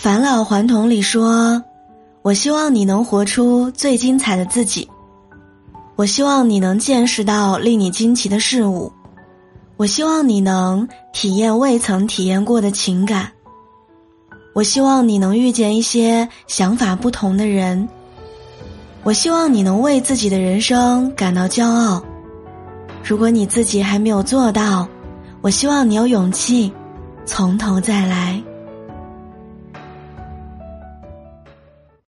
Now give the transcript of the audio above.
返老还童里说我希望你能活出最精彩的自己。我希望你能见识到令你惊奇的事物。我希望你能体验未曾体验过的情感。我希望你能遇见一些想法不同的人。我希望你能为自己的人生感到骄傲。如果你自己还没有做到我希望你有勇气从头再来。